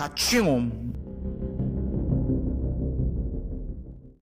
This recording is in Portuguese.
Hatchum.